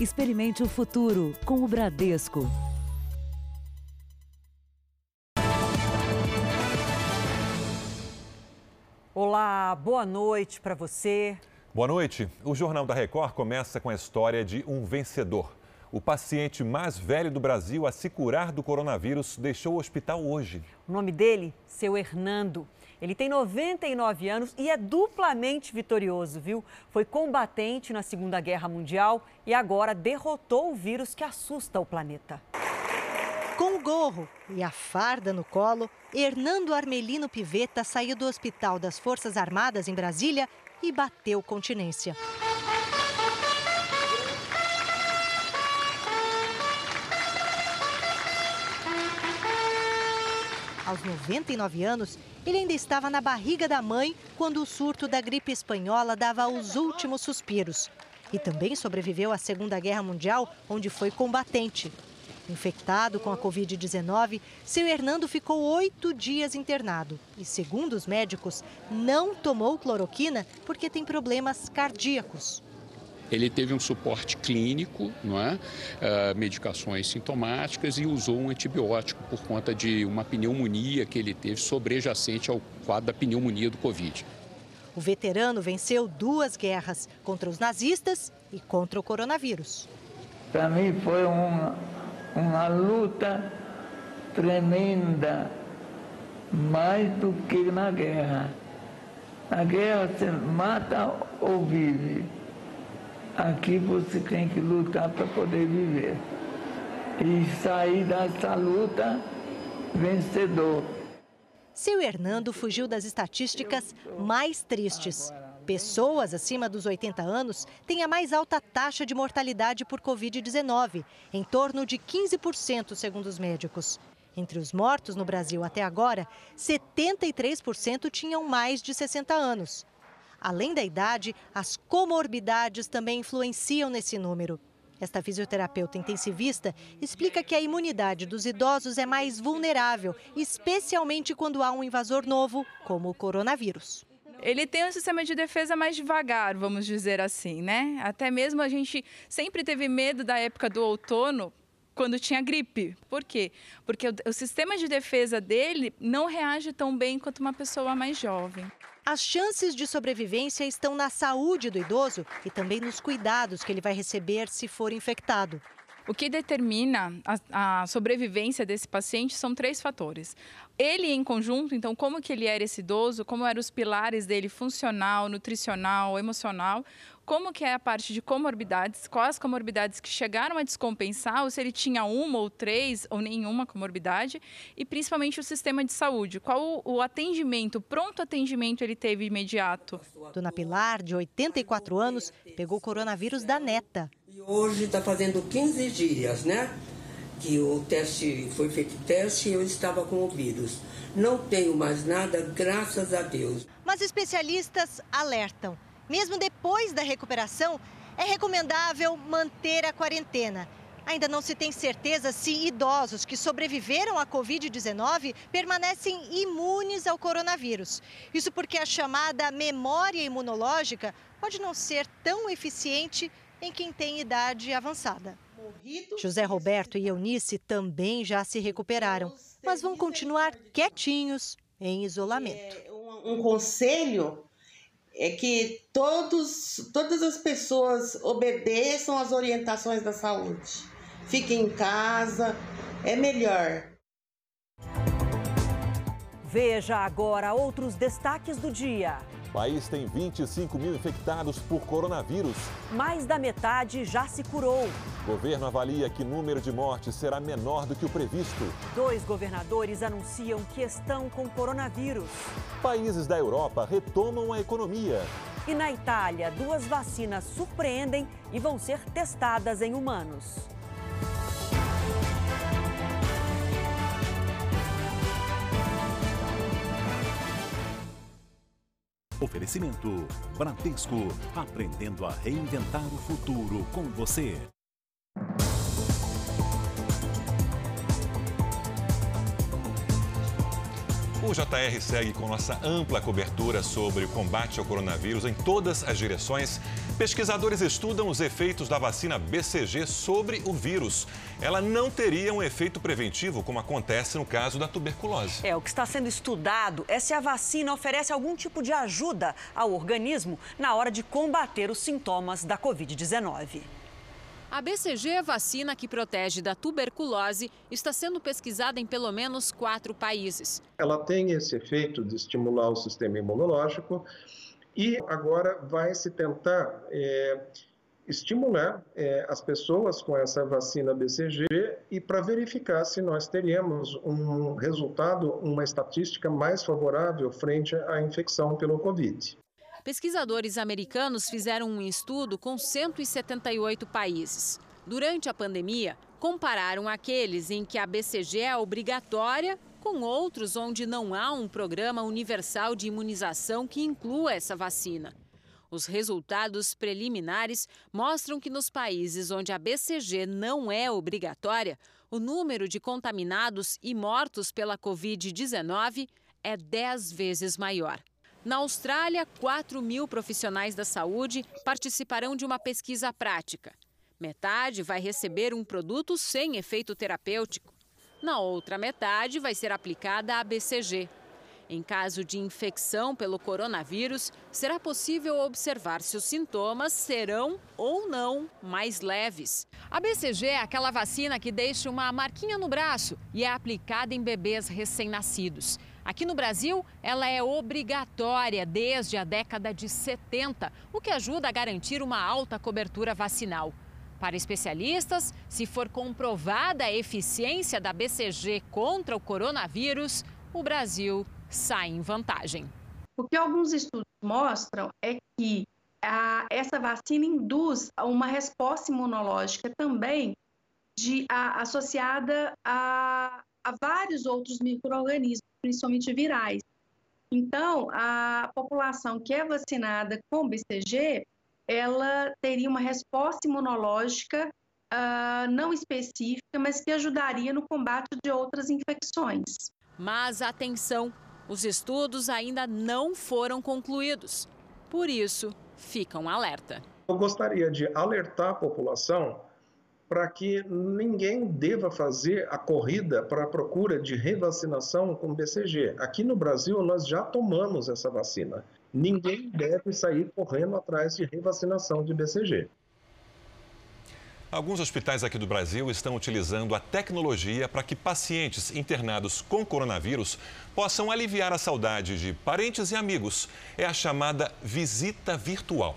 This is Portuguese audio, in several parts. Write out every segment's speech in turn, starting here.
Experimente o futuro com o Bradesco. Olá, boa noite para você. Boa noite. O Jornal da Record começa com a história de um vencedor. O paciente mais velho do Brasil a se curar do coronavírus deixou o hospital hoje. O nome dele, seu Hernando. Ele tem 99 anos e é duplamente vitorioso, viu? Foi combatente na Segunda Guerra Mundial e agora derrotou o vírus que assusta o planeta. Com o gorro e a farda no colo, Hernando Armelino Piveta saiu do Hospital das Forças Armadas em Brasília e bateu continência. Aos 99 anos, ele ainda estava na barriga da mãe quando o surto da gripe espanhola dava os últimos suspiros. E também sobreviveu à Segunda Guerra Mundial, onde foi combatente. Infectado com a Covid-19, seu Hernando ficou oito dias internado e, segundo os médicos, não tomou cloroquina porque tem problemas cardíacos. Ele teve um suporte clínico, não é? Uh, medicações sintomáticas e usou um antibiótico por conta de uma pneumonia que ele teve sobrejacente ao quadro da pneumonia do Covid. O veterano venceu duas guerras contra os nazistas e contra o coronavírus. Para mim foi uma uma luta tremenda, mais do que na guerra. Na guerra você mata ou vive. Aqui você tem que lutar para poder viver. E sair dessa luta vencedor. Seu Hernando fugiu das estatísticas mais tristes. Pessoas acima dos 80 anos têm a mais alta taxa de mortalidade por Covid-19, em torno de 15%, segundo os médicos. Entre os mortos no Brasil até agora, 73% tinham mais de 60 anos. Além da idade, as comorbidades também influenciam nesse número. Esta fisioterapeuta intensivista explica que a imunidade dos idosos é mais vulnerável, especialmente quando há um invasor novo, como o coronavírus ele tem um sistema de defesa mais devagar, vamos dizer assim, né? Até mesmo a gente sempre teve medo da época do outono, quando tinha gripe. Por quê? Porque o, o, sistema de defesa dele não reage tão bem quanto uma pessoa mais jovem. As chances de sobrevivência estão na saúde do idoso e também nos cuidados que ele vai receber se for infectado. O que determina a, a, sobrevivência desse paciente são três fatores. Ele em conjunto, então, como que ele era esse idoso, como eram os pilares dele funcional, nutricional, emocional, como que é a parte de comorbidades, quais comorbidades que chegaram a descompensar, ou se ele tinha uma ou três ou nenhuma comorbidade, e principalmente o sistema de saúde, qual o, atendimento, o pronto atendimento ele teve imediato. Dona Pilar, de 84 anos, pegou o coronavírus da neta. E hoje está fazendo 15 dias, né? Que o teste foi feito teste e eu estava com o vírus. Não tenho mais nada, graças a Deus. Mas especialistas alertam mesmo depois da recuperação, é recomendável manter a quarentena. Ainda não se tem certeza se idosos que sobreviveram à Covid-19 permanecem imunes ao coronavírus. Isso porque a chamada memória imunológica pode não ser tão eficiente em quem tem idade avançada. José Roberto e Eunice também já se recuperaram, mas vão continuar quietinhos em isolamento. É, um, um conselho é que todos, todas as pessoas obedeçam às orientações da saúde. Fiquem em casa, é melhor. Veja agora outros destaques do dia. O país tem 25 mil infectados por coronavírus. Mais da metade já se curou. O governo avalia que o número de mortes será menor do que o previsto. Dois governadores anunciam que estão com coronavírus. Países da Europa retomam a economia. E na Itália, duas vacinas surpreendem e vão ser testadas em humanos. Oferecimento Bradesco, aprendendo a reinventar o futuro com você. O JR segue com nossa ampla cobertura sobre o combate ao coronavírus em todas as direções. Pesquisadores estudam os efeitos da vacina BCG sobre o vírus. Ela não teria um efeito preventivo, como acontece no caso da tuberculose. É, o que está sendo estudado é se a vacina oferece algum tipo de ajuda ao organismo na hora de combater os sintomas da Covid-19. A BCG, vacina que protege da tuberculose, está sendo pesquisada em pelo menos quatro países. Ela tem esse efeito de estimular o sistema imunológico e agora vai se tentar é, estimular é, as pessoas com essa vacina BCG e para verificar se nós teríamos um resultado, uma estatística mais favorável frente à infecção pelo Covid. Pesquisadores americanos fizeram um estudo com 178 países. Durante a pandemia, compararam aqueles em que a BCG é obrigatória com outros onde não há um programa universal de imunização que inclua essa vacina. Os resultados preliminares mostram que nos países onde a BCG não é obrigatória, o número de contaminados e mortos pela Covid-19 é 10 vezes maior. Na Austrália, 4 mil profissionais da saúde participarão de uma pesquisa prática. Metade vai receber um produto sem efeito terapêutico. Na outra metade, vai ser aplicada a BCG. Em caso de infecção pelo coronavírus, será possível observar se os sintomas serão ou não mais leves. A BCG é aquela vacina que deixa uma marquinha no braço e é aplicada em bebês recém-nascidos. Aqui no Brasil, ela é obrigatória desde a década de 70, o que ajuda a garantir uma alta cobertura vacinal. Para especialistas, se for comprovada a eficiência da BCG contra o coronavírus, o Brasil sai em vantagem. O que alguns estudos mostram é que a, essa vacina induz uma resposta imunológica também de, a, associada a, a vários outros micro-organismos principalmente virais. Então, a população que é vacinada com BCG, ela teria uma resposta imunológica uh, não específica, mas que ajudaria no combate de outras infecções. Mas atenção, os estudos ainda não foram concluídos. Por isso, fica um alerta. Eu gostaria de alertar a população para que ninguém deva fazer a corrida para a procura de revacinação com BCG. Aqui no Brasil, nós já tomamos essa vacina. Ninguém deve sair correndo atrás de revacinação de BCG. Alguns hospitais aqui do Brasil estão utilizando a tecnologia para que pacientes internados com coronavírus possam aliviar a saudade de parentes e amigos. É a chamada visita virtual.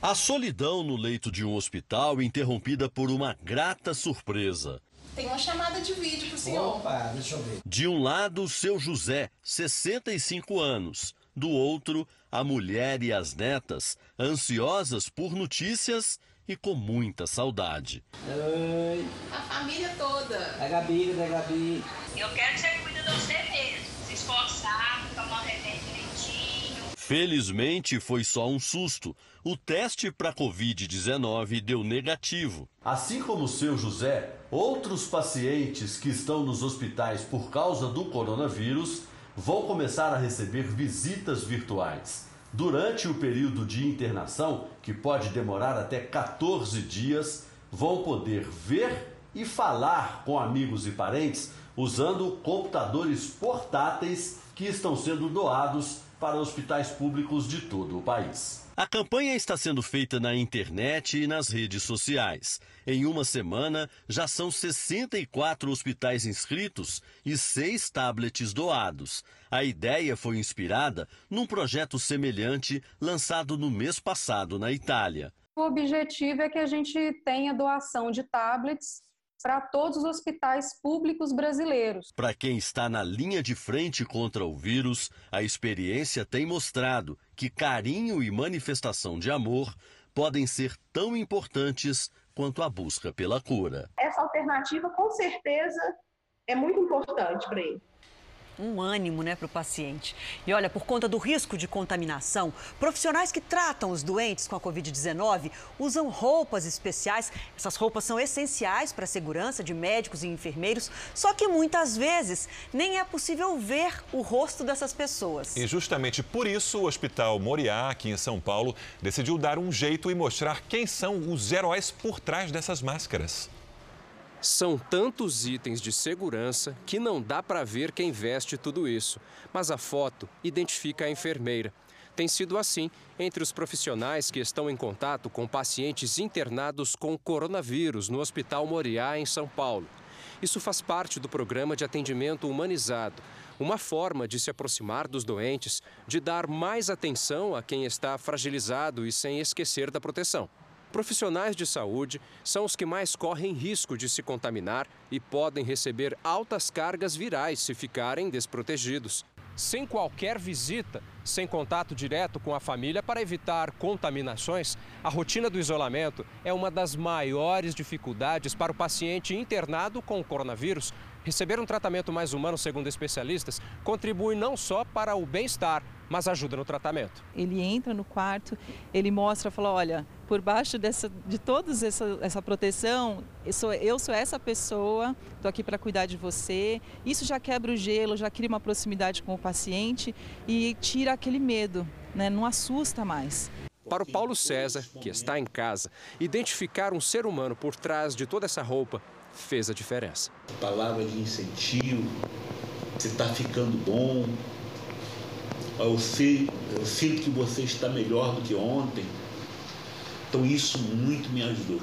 A solidão no leito de um hospital interrompida por uma grata surpresa. Tem uma chamada de vídeo pro senhor. Opa, deixa eu ver. De um lado, o seu José, 65 anos. Do outro, a mulher e as netas, ansiosas por notícias e com muita saudade. Oi. A família toda. É Gabi, é Gabi. Eu quero que você cuide de você mesmo. Se esforçar, tomar remédio direitinho. Felizmente foi só um susto o teste para Covid-19 deu negativo. Assim como o seu José, outros pacientes que estão nos hospitais por causa do coronavírus vão começar a receber visitas virtuais. Durante o período de internação, que pode demorar até 14 dias, vão poder ver e falar com amigos e parentes usando computadores portáteis que estão sendo doados para hospitais públicos de todo o país. A campanha está sendo feita na internet e nas redes sociais. Em uma semana, já são 64 hospitais inscritos e seis tablets doados. A ideia foi inspirada num projeto semelhante lançado no mês passado na Itália. O objetivo é que a gente tenha doação de tablets para todos os hospitais públicos brasileiros. Para quem está na linha de frente contra o vírus, a experiência tem mostrado que carinho e manifestação de amor podem ser tão importantes quanto a busca pela cura. Essa alternativa, com certeza, é muito importante para ele. Um ânimo né, para o paciente. E olha, por conta do risco de contaminação, profissionais que tratam os doentes com a Covid-19 usam roupas especiais. Essas roupas são essenciais para a segurança de médicos e enfermeiros, só que muitas vezes nem é possível ver o rosto dessas pessoas. E justamente por isso o Hospital Moriá, aqui em São Paulo, decidiu dar um jeito e mostrar quem são os heróis por trás dessas máscaras. São tantos itens de segurança que não dá para ver quem veste tudo isso. Mas a foto identifica a enfermeira. Tem sido assim entre os profissionais que estão em contato com pacientes internados com coronavírus no Hospital Moriá, em São Paulo. Isso faz parte do programa de atendimento humanizado, uma forma de se aproximar dos doentes, de dar mais atenção a quem está fragilizado e sem esquecer da proteção. Profissionais de saúde são os que mais correm risco de se contaminar e podem receber altas cargas virais se ficarem desprotegidos. Sem qualquer visita, sem contato direto com a família para evitar contaminações, a rotina do isolamento é uma das maiores dificuldades para o paciente internado com coronavírus. Receber um tratamento mais humano, segundo especialistas, contribui não só para o bem-estar, mas ajuda no tratamento. Ele entra no quarto, ele mostra, fala, olha, por baixo dessa, de toda essa, essa proteção, eu sou, eu sou essa pessoa, estou aqui para cuidar de você. Isso já quebra o gelo, já cria uma proximidade com o paciente e tira aquele medo, né? não assusta mais. Para o Paulo César, que está em casa, identificar um ser humano por trás de toda essa roupa fez a diferença. Palavra de incentivo, você está ficando bom, eu, sei, eu sinto que você está melhor do que ontem. Então isso muito me ajudou.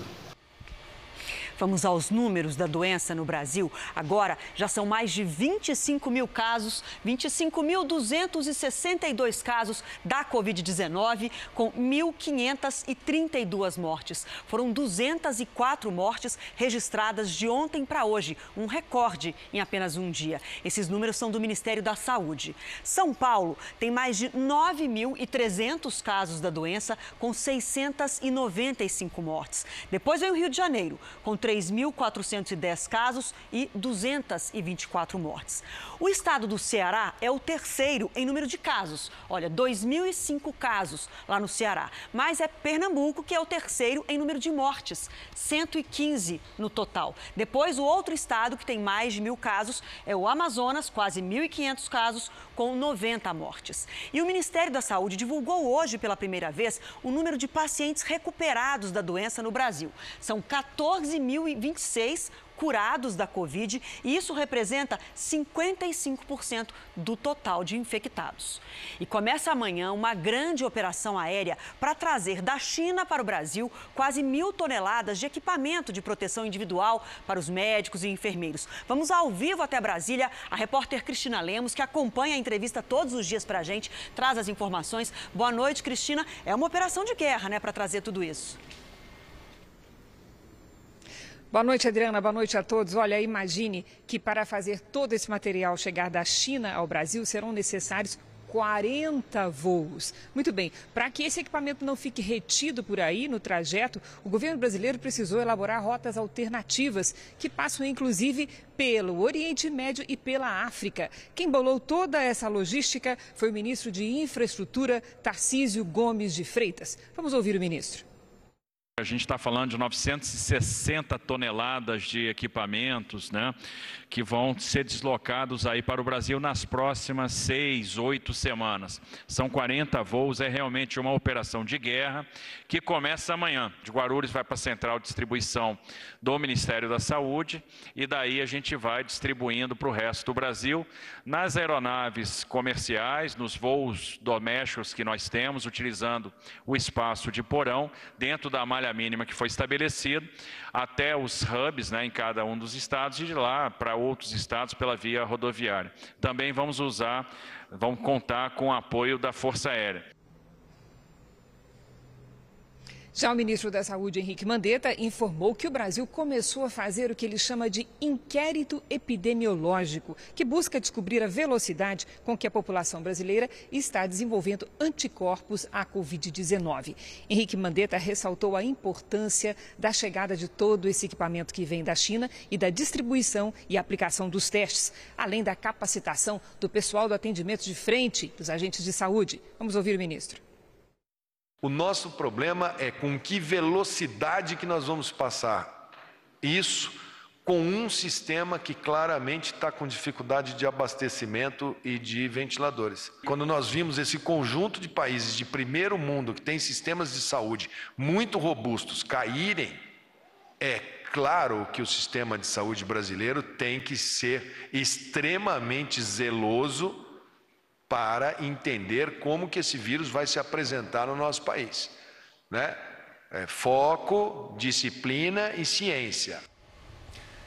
Vamos aos números da doença no Brasil. Agora já são mais de 25 mil casos, 25.262 casos da Covid-19, com 1.532 mortes. Foram 204 mortes registradas de ontem para hoje, um recorde em apenas um dia. Esses números são do Ministério da Saúde. São Paulo tem mais de 9.300 casos da doença, com 695 mortes. Depois vem o Rio de Janeiro, com 3.410 casos e 224 mortes. O estado do Ceará é o terceiro em número de casos. Olha, 2.005 casos lá no Ceará. Mas é Pernambuco que é o terceiro em número de mortes, 115 no total. Depois, o outro estado que tem mais de mil casos é o Amazonas, quase 1.500 casos, com 90 mortes. E o Ministério da Saúde divulgou hoje pela primeira vez o número de pacientes recuperados da doença no Brasil. São 14.026 curados da Covid e isso representa 55% do total de infectados. E começa amanhã uma grande operação aérea para trazer da China para o Brasil quase mil toneladas de equipamento de proteção individual para os médicos e enfermeiros. Vamos ao vivo até Brasília. A repórter Cristina Lemos, que acompanha a entrevista todos os dias para a gente, traz as informações. Boa noite, Cristina. É uma operação de guerra, né, para trazer tudo isso. Boa noite, Adriana. Boa noite a todos. Olha, imagine que para fazer todo esse material chegar da China ao Brasil serão necessários 40 voos. Muito bem, para que esse equipamento não fique retido por aí no trajeto, o governo brasileiro precisou elaborar rotas alternativas que passam inclusive pelo Oriente Médio e pela África. Quem bolou toda essa logística foi o ministro de Infraestrutura, Tarcísio Gomes de Freitas. Vamos ouvir o ministro. A gente está falando de 960 toneladas de equipamentos, né, que vão ser deslocados aí para o Brasil nas próximas seis, oito semanas. São 40 voos, é realmente uma operação de guerra que começa amanhã. De Guarulhos vai para a central de distribuição do Ministério da Saúde e daí a gente vai distribuindo para o resto do Brasil nas aeronaves comerciais, nos voos domésticos que nós temos, utilizando o espaço de porão dentro da malha mínima que foi estabelecida, até os hubs né, em cada um dos estados e de lá para outros estados pela via rodoviária. Também vamos usar, vamos contar com o apoio da Força Aérea. Já o ministro da Saúde, Henrique Mandetta, informou que o Brasil começou a fazer o que ele chama de inquérito epidemiológico, que busca descobrir a velocidade com que a população brasileira está desenvolvendo anticorpos à Covid-19. Henrique Mandetta ressaltou a importância da chegada de todo esse equipamento que vem da China e da distribuição e aplicação dos testes, além da capacitação do pessoal do atendimento de frente dos agentes de saúde. Vamos ouvir o ministro. O nosso problema é com que velocidade que nós vamos passar isso com um sistema que claramente está com dificuldade de abastecimento e de ventiladores. Quando nós vimos esse conjunto de países de primeiro mundo que tem sistemas de saúde muito robustos caírem, é claro que o sistema de saúde brasileiro tem que ser extremamente zeloso para entender como que esse vírus vai se apresentar no nosso país. Né? É foco, disciplina e ciência.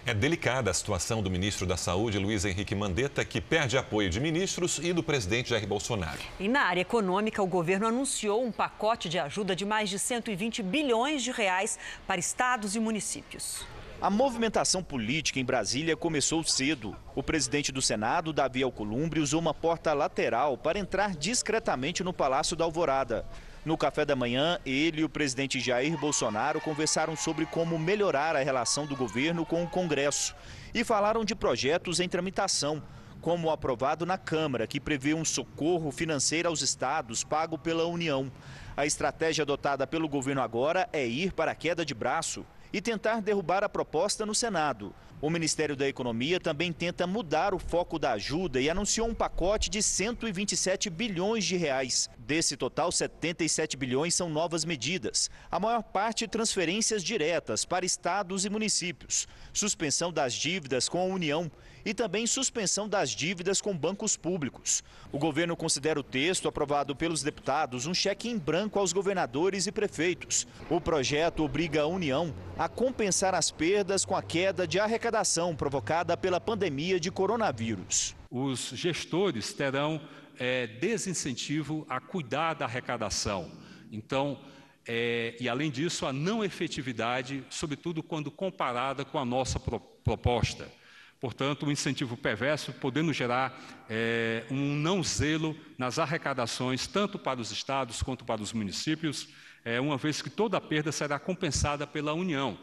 É delicada a situação do ministro da Saúde, Luiz Henrique Mandetta, que perde apoio de ministros e do presidente Jair Bolsonaro. E na área econômica, o governo anunciou um pacote de ajuda de mais de 120 bilhões de reais para estados e municípios. A movimentação política em Brasília começou cedo. O presidente do Senado, Davi Alcolumbre, usou uma porta lateral para entrar discretamente no Palácio da Alvorada. No café da manhã, ele e o presidente Jair Bolsonaro conversaram sobre como melhorar a relação do governo com o Congresso e falaram de projetos em tramitação, como o aprovado na Câmara, que prevê um socorro financeiro aos estados pago pela União. A estratégia adotada pelo governo agora é ir para a queda de braço e tentar derrubar a proposta no Senado. O Ministério da Economia também tenta mudar o foco da ajuda e anunciou um pacote de 127 bilhões de reais. Desse total, 77 bilhões são novas medidas. A maior parte transferências diretas para estados e municípios, suspensão das dívidas com a União e também suspensão das dívidas com bancos públicos. O governo considera o texto aprovado pelos deputados um cheque em branco aos governadores e prefeitos. O projeto obriga a União a compensar as perdas com a queda de arrecadação provocada pela pandemia de coronavírus. Os gestores terão é, desincentivo a cuidar da arrecadação. Então, é, e além disso, a não efetividade, sobretudo quando comparada com a nossa pro, proposta. Portanto, um incentivo perverso, podendo gerar é, um não zelo nas arrecadações, tanto para os estados quanto para os municípios, é, uma vez que toda a perda será compensada pela União.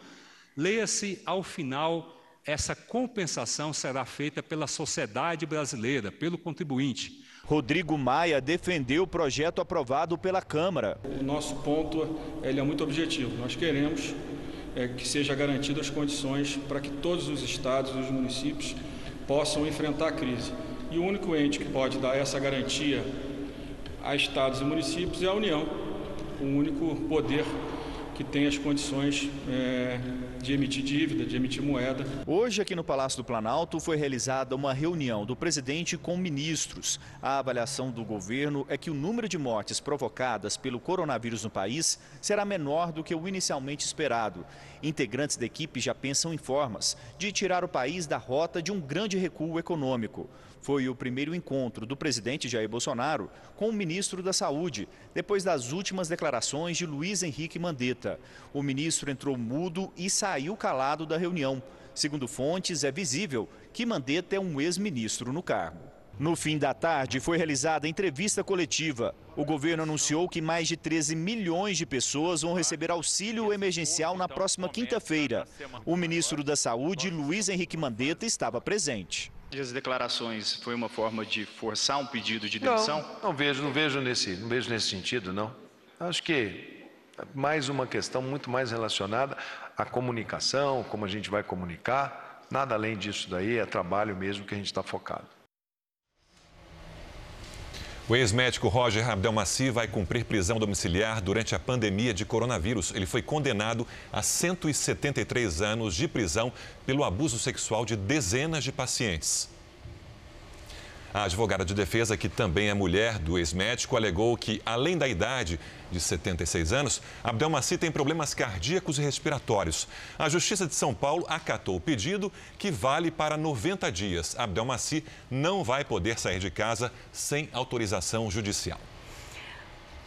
Leia-se, ao final, essa compensação será feita pela sociedade brasileira, pelo contribuinte. Rodrigo Maia defendeu o projeto aprovado pela Câmara. O nosso ponto ele é muito objetivo. Nós queremos é, que seja garantidas as condições para que todos os estados e os municípios possam enfrentar a crise. E o único ente que pode dar essa garantia a estados e municípios é a União, o único poder que tem as condições é, de emitir dívida, de emitir moeda. Hoje, aqui no Palácio do Planalto, foi realizada uma reunião do presidente com ministros. A avaliação do governo é que o número de mortes provocadas pelo coronavírus no país será menor do que o inicialmente esperado. Integrantes da equipe já pensam em formas de tirar o país da rota de um grande recuo econômico foi o primeiro encontro do presidente Jair Bolsonaro com o ministro da Saúde, depois das últimas declarações de Luiz Henrique Mandetta. O ministro entrou mudo e saiu calado da reunião. Segundo fontes, é visível que Mandetta é um ex-ministro no cargo. No fim da tarde, foi realizada entrevista coletiva. O governo anunciou que mais de 13 milhões de pessoas vão receber auxílio emergencial na próxima quinta-feira. O ministro da Saúde, Luiz Henrique Mandetta, estava presente as declarações foi uma forma de forçar um pedido de demissão? Não, não vejo, não vejo nesse, não vejo nesse sentido, não. Acho que é mais uma questão muito mais relacionada à comunicação, como a gente vai comunicar. Nada além disso daí, é trabalho mesmo que a gente está focado. O ex-médico Roger Abdelmaci vai cumprir prisão domiciliar durante a pandemia de coronavírus. Ele foi condenado a 173 anos de prisão pelo abuso sexual de dezenas de pacientes. A advogada de defesa, que também é mulher do ex-médico, alegou que, além da idade de 76 anos, Abdelmaci tem problemas cardíacos e respiratórios. A Justiça de São Paulo acatou o pedido, que vale para 90 dias. Abdelmaci não vai poder sair de casa sem autorização judicial.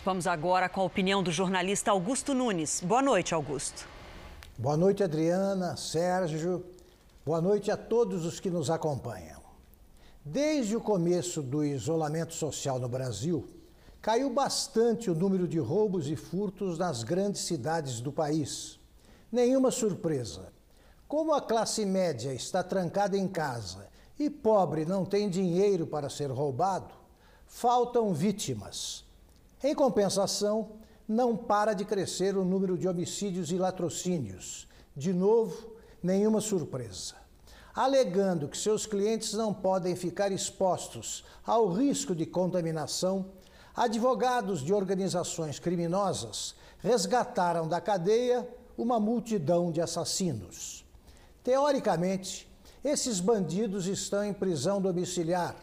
Vamos agora com a opinião do jornalista Augusto Nunes. Boa noite, Augusto. Boa noite, Adriana, Sérgio. Boa noite a todos os que nos acompanham. Desde o começo do isolamento social no Brasil, caiu bastante o número de roubos e furtos nas grandes cidades do país. Nenhuma surpresa. Como a classe média está trancada em casa e pobre não tem dinheiro para ser roubado, faltam vítimas. Em compensação, não para de crescer o número de homicídios e latrocínios. De novo, nenhuma surpresa. Alegando que seus clientes não podem ficar expostos ao risco de contaminação, advogados de organizações criminosas resgataram da cadeia uma multidão de assassinos. Teoricamente, esses bandidos estão em prisão domiciliar.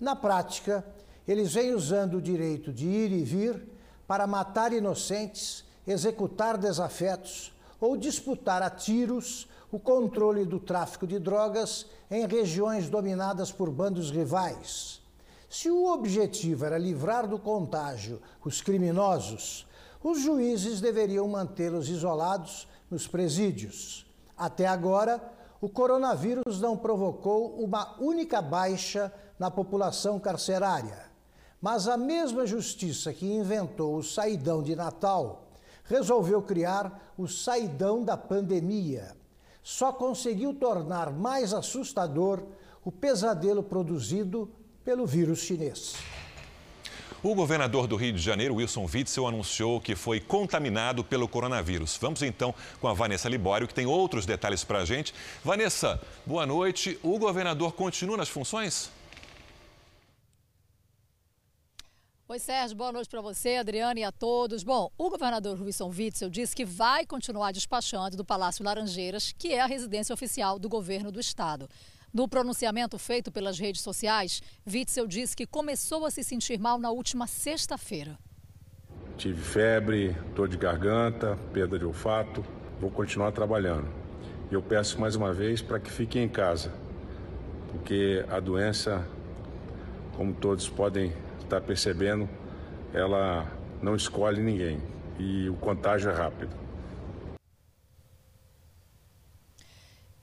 Na prática, eles vêm usando o direito de ir e vir para matar inocentes, executar desafetos ou disputar a tiros o controle do tráfico de drogas em regiões dominadas por bandos rivais. Se o objetivo era livrar do contágio os criminosos, os juízes deveriam mantê-los isolados nos presídios. Até agora, o coronavírus não provocou uma única baixa na população carcerária. Mas a mesma justiça que inventou o saidão de Natal resolveu criar o saidão da pandemia. Só conseguiu tornar mais assustador o pesadelo produzido pelo vírus chinês. O governador do Rio de Janeiro, Wilson Witzel, anunciou que foi contaminado pelo coronavírus. Vamos então com a Vanessa Libório, que tem outros detalhes para a gente. Vanessa, boa noite. O governador continua nas funções? Oi, Sérgio, boa noite para você, Adriana e a todos. Bom, o governador Wilson Witzel disse que vai continuar despachando do Palácio Laranjeiras, que é a residência oficial do governo do estado. No pronunciamento feito pelas redes sociais, Witzel disse que começou a se sentir mal na última sexta-feira. Tive febre, dor de garganta, perda de olfato. Vou continuar trabalhando. E eu peço mais uma vez para que fiquem em casa, porque a doença, como todos podem está percebendo, ela não escolhe ninguém e o contágio é rápido.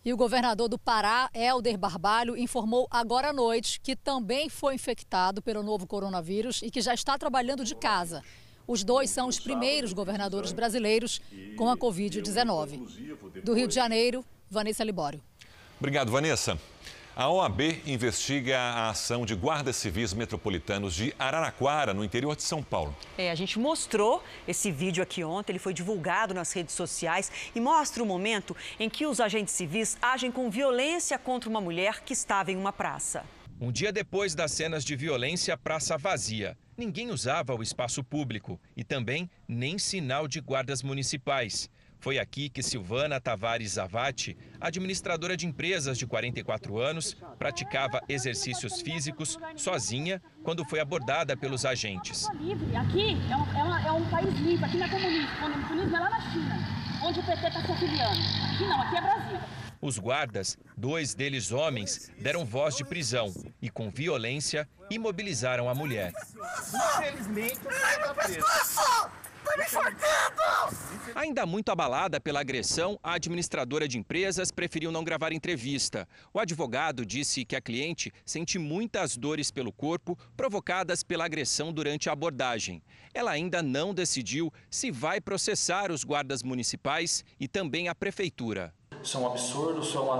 E o governador do Pará, Helder Barbalho, informou agora à noite que também foi infectado pelo novo coronavírus e que já está trabalhando de casa. Os dois são os primeiros governadores brasileiros com a Covid-19. Do Rio de Janeiro, Vanessa Libório. Obrigado, Vanessa. A OAB investiga a ação de guardas civis metropolitanos de Araraquara, no interior de São Paulo. É, a gente mostrou esse vídeo aqui ontem, ele foi divulgado nas redes sociais e mostra o momento em que os agentes civis agem com violência contra uma mulher que estava em uma praça. Um dia depois das cenas de violência, praça vazia. Ninguém usava o espaço público e também nem sinal de guardas municipais. Foi aqui que Silvana Tavares Zavati, administradora de empresas de 44 anos, praticava exercícios físicos sozinha quando foi abordada pelos agentes. Aqui é um, é, uma, é um país livre, aqui não é comunismo. O comunismo é lá na China, onde o PT está se afiliando. Aqui não, aqui é Brasil. Os guardas, dois deles homens, deram voz de prisão e, com violência, imobilizaram a mulher. Infelizmente, presa. Tá me enforcando! Ainda muito abalada pela agressão, a administradora de empresas preferiu não gravar entrevista. O advogado disse que a cliente sente muitas dores pelo corpo provocadas pela agressão durante a abordagem. Ela ainda não decidiu se vai processar os guardas municipais e também a prefeitura. Isso é um absurdo, isso é uma,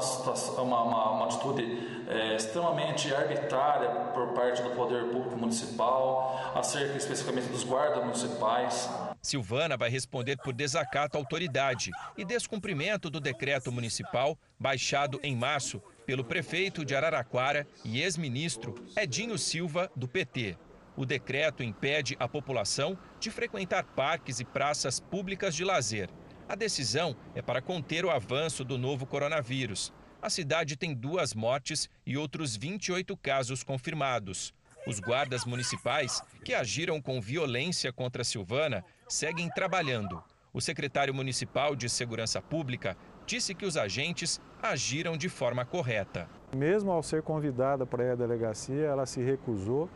uma, uma, uma atitude é, extremamente arbitrária por parte do poder público municipal, acerca especificamente dos guardas municipais. Silvana vai responder por desacato à autoridade e descumprimento do decreto municipal baixado em março pelo prefeito de Araraquara e ex-ministro Edinho Silva, do PT. O decreto impede a população de frequentar parques e praças públicas de lazer. A decisão é para conter o avanço do novo coronavírus. A cidade tem duas mortes e outros 28 casos confirmados. Os guardas municipais, que agiram com violência contra Silvana, seguem trabalhando. O secretário municipal de Segurança Pública disse que os agentes agiram de forma correta. Mesmo ao ser convidada para à delegacia, ela se recusou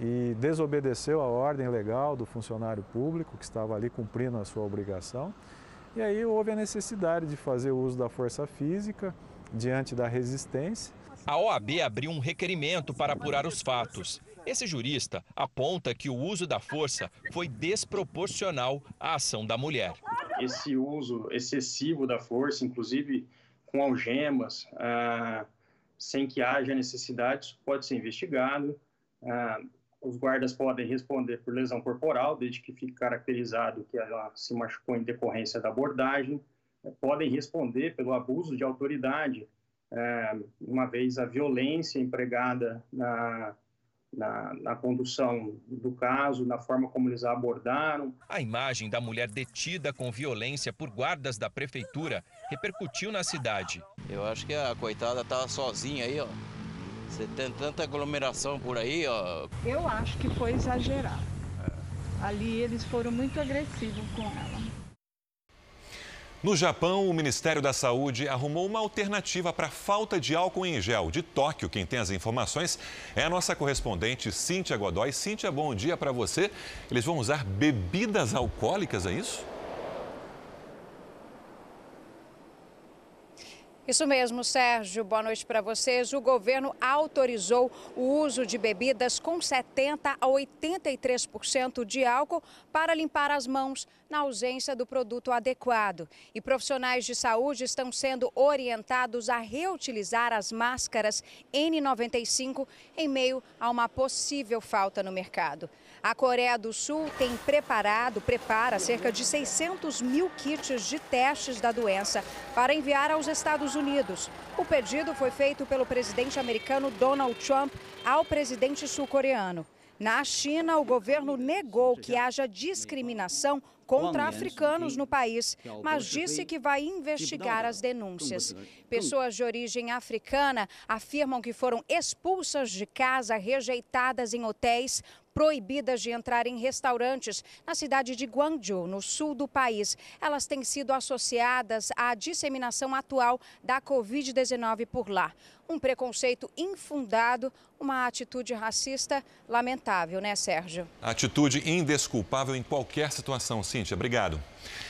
e desobedeceu a ordem legal do funcionário público que estava ali cumprindo a sua obrigação. E aí houve a necessidade de fazer uso da força física diante da resistência. A OAB abriu um requerimento para apurar os fatos. Esse jurista aponta que o uso da força foi desproporcional à ação da mulher. Esse uso excessivo da força, inclusive com algemas, ah, sem que haja necessidade, pode ser investigado. Ah, os guardas podem responder por lesão corporal, desde que fique caracterizado que ela se machucou em decorrência da abordagem. Podem responder pelo abuso de autoridade, é, uma vez a violência empregada na, na, na, condução do caso, na forma como eles a abordaram. A imagem da mulher detida com violência por guardas da prefeitura repercutiu na cidade. Eu acho que a coitada estava sozinha aí, ó. Você tem tanta aglomeração por aí, ó. Eu acho que foi exagerado. Ali eles foram muito agressivos com ela. No Japão, o Ministério da Saúde arrumou uma alternativa para a falta de álcool em gel. De Tóquio, quem tem as informações é a nossa correspondente Cíntia Godoy. Cíntia, bom dia para você. Eles vão usar bebidas alcoólicas, é isso? Isso mesmo, Sérgio. Boa noite para vocês. O governo autorizou o uso de bebidas com 70 a 83% de álcool para limpar as mãos na ausência do produto adequado. E profissionais de saúde estão sendo orientados a reutilizar as máscaras N95 em meio a uma possível falta no mercado. A Coreia do Sul tem preparado, prepara cerca de 600 mil kits de testes da doença para enviar aos Estados Unidos. O pedido foi feito pelo presidente americano Donald Trump ao presidente sul-coreano. Na China, o governo negou que haja discriminação contra africanos no país, mas disse que vai investigar as denúncias. Pessoas de origem africana afirmam que foram expulsas de casa, rejeitadas em hotéis, proibidas de entrar em restaurantes na cidade de Guangzhou, no sul do país. Elas têm sido associadas à disseminação atual da Covid-19 por lá. Um preconceito infundado, uma atitude racista lamentável, né, Sérgio? Atitude indesculpável em qualquer situação, Cíntia. Obrigado.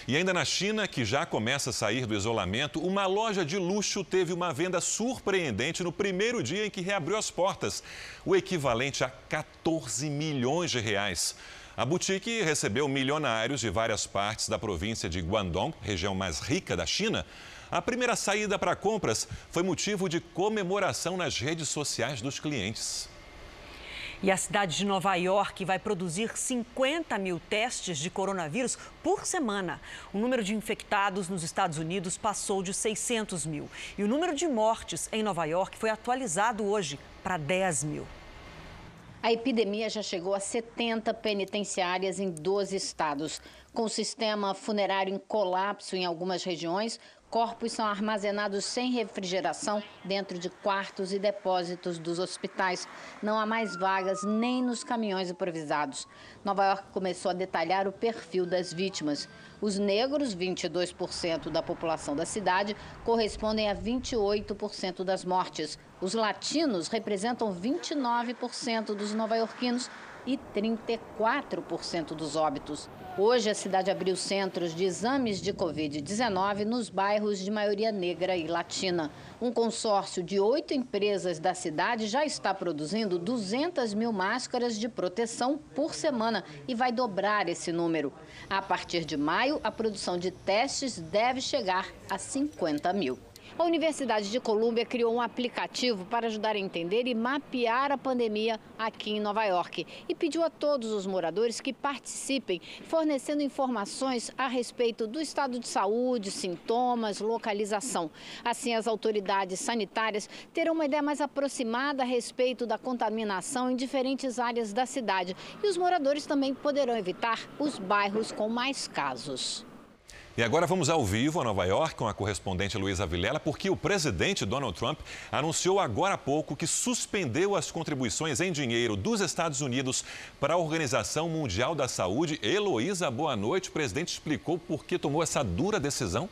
E ainda na China, que já começa a sair do isolamento, uma loja de luxo teve uma venda surpreendente no primeiro dia em que reabriu as portas, o equivalente a 14 milhões de reais. A boutique recebeu milionários de várias partes da província de Guangdong, região mais rica da China. A primeira saída para compras foi motivo de comemoração nas redes sociais dos clientes. E a cidade de Nova York vai produzir 50 mil testes de coronavírus por semana. O número de infectados nos Estados Unidos passou de 600 mil. E o número de mortes em Nova York foi atualizado hoje para 10 mil. A epidemia já chegou a 70 penitenciárias em 12 estados. Com o sistema funerário em colapso em algumas regiões, Corpos são armazenados sem refrigeração dentro de quartos e depósitos dos hospitais. Não há mais vagas nem nos caminhões improvisados. Nova York começou a detalhar o perfil das vítimas. Os negros, 22% da população da cidade, correspondem a 28% das mortes. Os latinos representam 29% dos nova-iorquinos e 34% dos óbitos. Hoje, a cidade abriu centros de exames de Covid-19 nos bairros de maioria negra e latina. Um consórcio de oito empresas da cidade já está produzindo 200 mil máscaras de proteção por semana e vai dobrar esse número. A partir de maio, a produção de testes deve chegar a 50 mil. A Universidade de Colômbia criou um aplicativo para ajudar a entender e mapear a pandemia aqui em Nova York e pediu a todos os moradores que participem, fornecendo informações a respeito do estado de saúde, sintomas, localização. Assim, as autoridades sanitárias terão uma ideia mais aproximada a respeito da contaminação em diferentes áreas da cidade e os moradores também poderão evitar os bairros com mais casos. E agora vamos ao vivo a Nova York com a correspondente Luísa Vilela, porque o presidente Donald Trump anunciou agora há pouco que suspendeu as contribuições em dinheiro dos Estados Unidos para a Organização Mundial da Saúde. Heloísa, boa noite. O presidente explicou por que tomou essa dura decisão?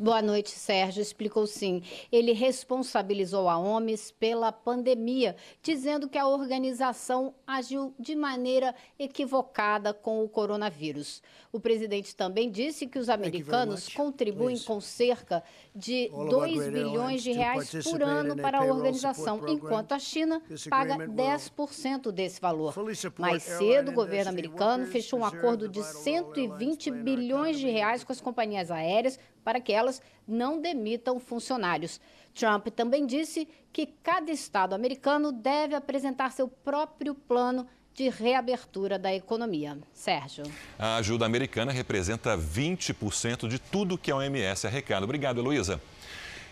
Boa noite, Sérgio. Explicou sim. Ele responsabilizou a OMS pela pandemia, dizendo que a organização agiu de maneira equivocada com o coronavírus. O presidente também disse que os americanos contribuem com cerca de 2 bilhões de reais por ano para a organização, enquanto a China paga 10% desse valor. Mais cedo, o governo americano fechou um acordo de 120 bilhões de reais com as companhias aéreas para que elas não demitam funcionários. Trump também disse que cada estado americano deve apresentar seu próprio plano de reabertura da economia. Sérgio. A ajuda americana representa 20% de tudo que a OMS arrecada. Obrigado, Heloísa.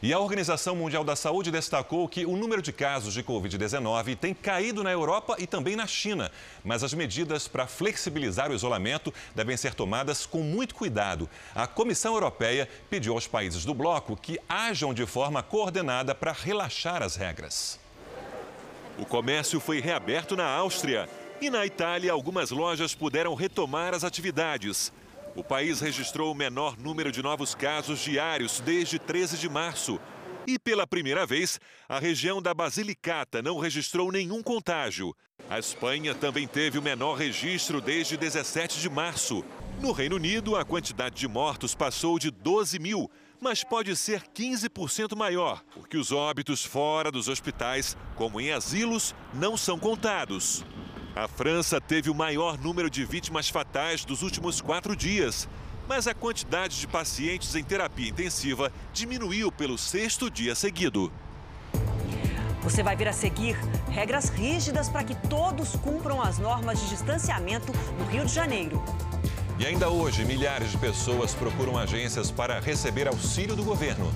E a Organização Mundial da Saúde destacou que o número de casos de Covid-19 tem caído na Europa e também na China. Mas as medidas para flexibilizar o isolamento devem ser tomadas com muito cuidado. A Comissão Europeia pediu aos países do bloco que ajam de forma coordenada para relaxar as regras. O comércio foi reaberto na Áustria. E na Itália, algumas lojas puderam retomar as atividades. O país registrou o menor número de novos casos diários desde 13 de março. E pela primeira vez, a região da Basilicata não registrou nenhum contágio. A Espanha também teve o menor registro desde 17 de março. No Reino Unido, a quantidade de mortos passou de 12 mil, mas pode ser 15% maior, porque os óbitos fora dos hospitais, como em asilos, não são contados. A França teve o maior número de vítimas fatais dos últimos quatro dias, mas a quantidade de pacientes em terapia intensiva diminuiu pelo sexto dia seguido. Você vai ver a seguir regras rígidas para que todos cumpram as normas de distanciamento no Rio de Janeiro. E ainda hoje, milhares de pessoas procuram agências para receber auxílio do governo.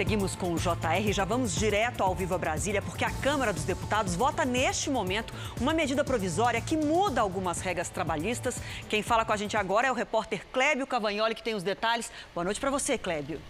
Seguimos com o JR, já vamos direto ao Viva Brasília, porque a Câmara dos Deputados vota neste momento uma medida provisória que muda algumas regras trabalhistas. Quem fala com a gente agora é o repórter Clébio Cavagnoli, que tem os detalhes. Boa noite para você, Clébio.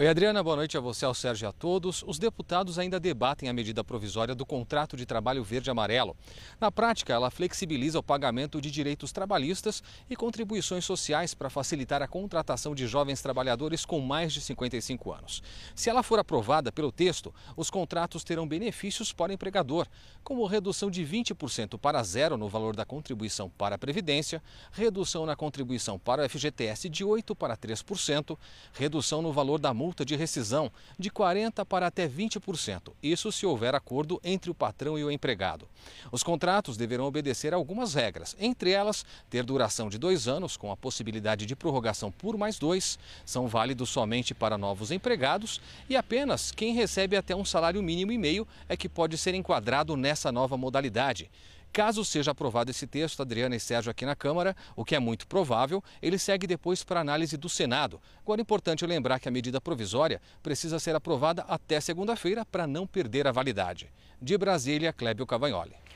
Oi, Adriana, boa noite a você, ao Sérgio e a todos. Os deputados ainda debatem a medida provisória do contrato de trabalho verde-amarelo. Na prática, ela flexibiliza o pagamento de direitos trabalhistas e contribuições sociais para facilitar a contratação de jovens trabalhadores com mais de 55 anos. Se ela for aprovada pelo texto, os contratos terão benefícios para o empregador, como redução de 20% para zero no valor da contribuição para a Previdência, redução na contribuição para o FGTS de 8% para 3%, redução no valor da multa multa de rescisão de 40% para até 20%. Isso se houver acordo entre o patrão e o empregado. Os contratos deverão obedecer a algumas regras, entre elas, ter duração de dois anos, com a possibilidade de prorrogação por mais dois, são válidos somente para novos empregados e apenas quem recebe até um salário mínimo e meio é que pode ser enquadrado nessa nova modalidade. Caso seja aprovado esse texto, Adriana e Sérgio aqui na Câmara, o que é muito provável, ele segue depois para análise do Senado. Agora é importante lembrar que a medida provisória precisa ser aprovada até segunda-feira para não perder a validade. De Brasília, Clébio Cavagnoli.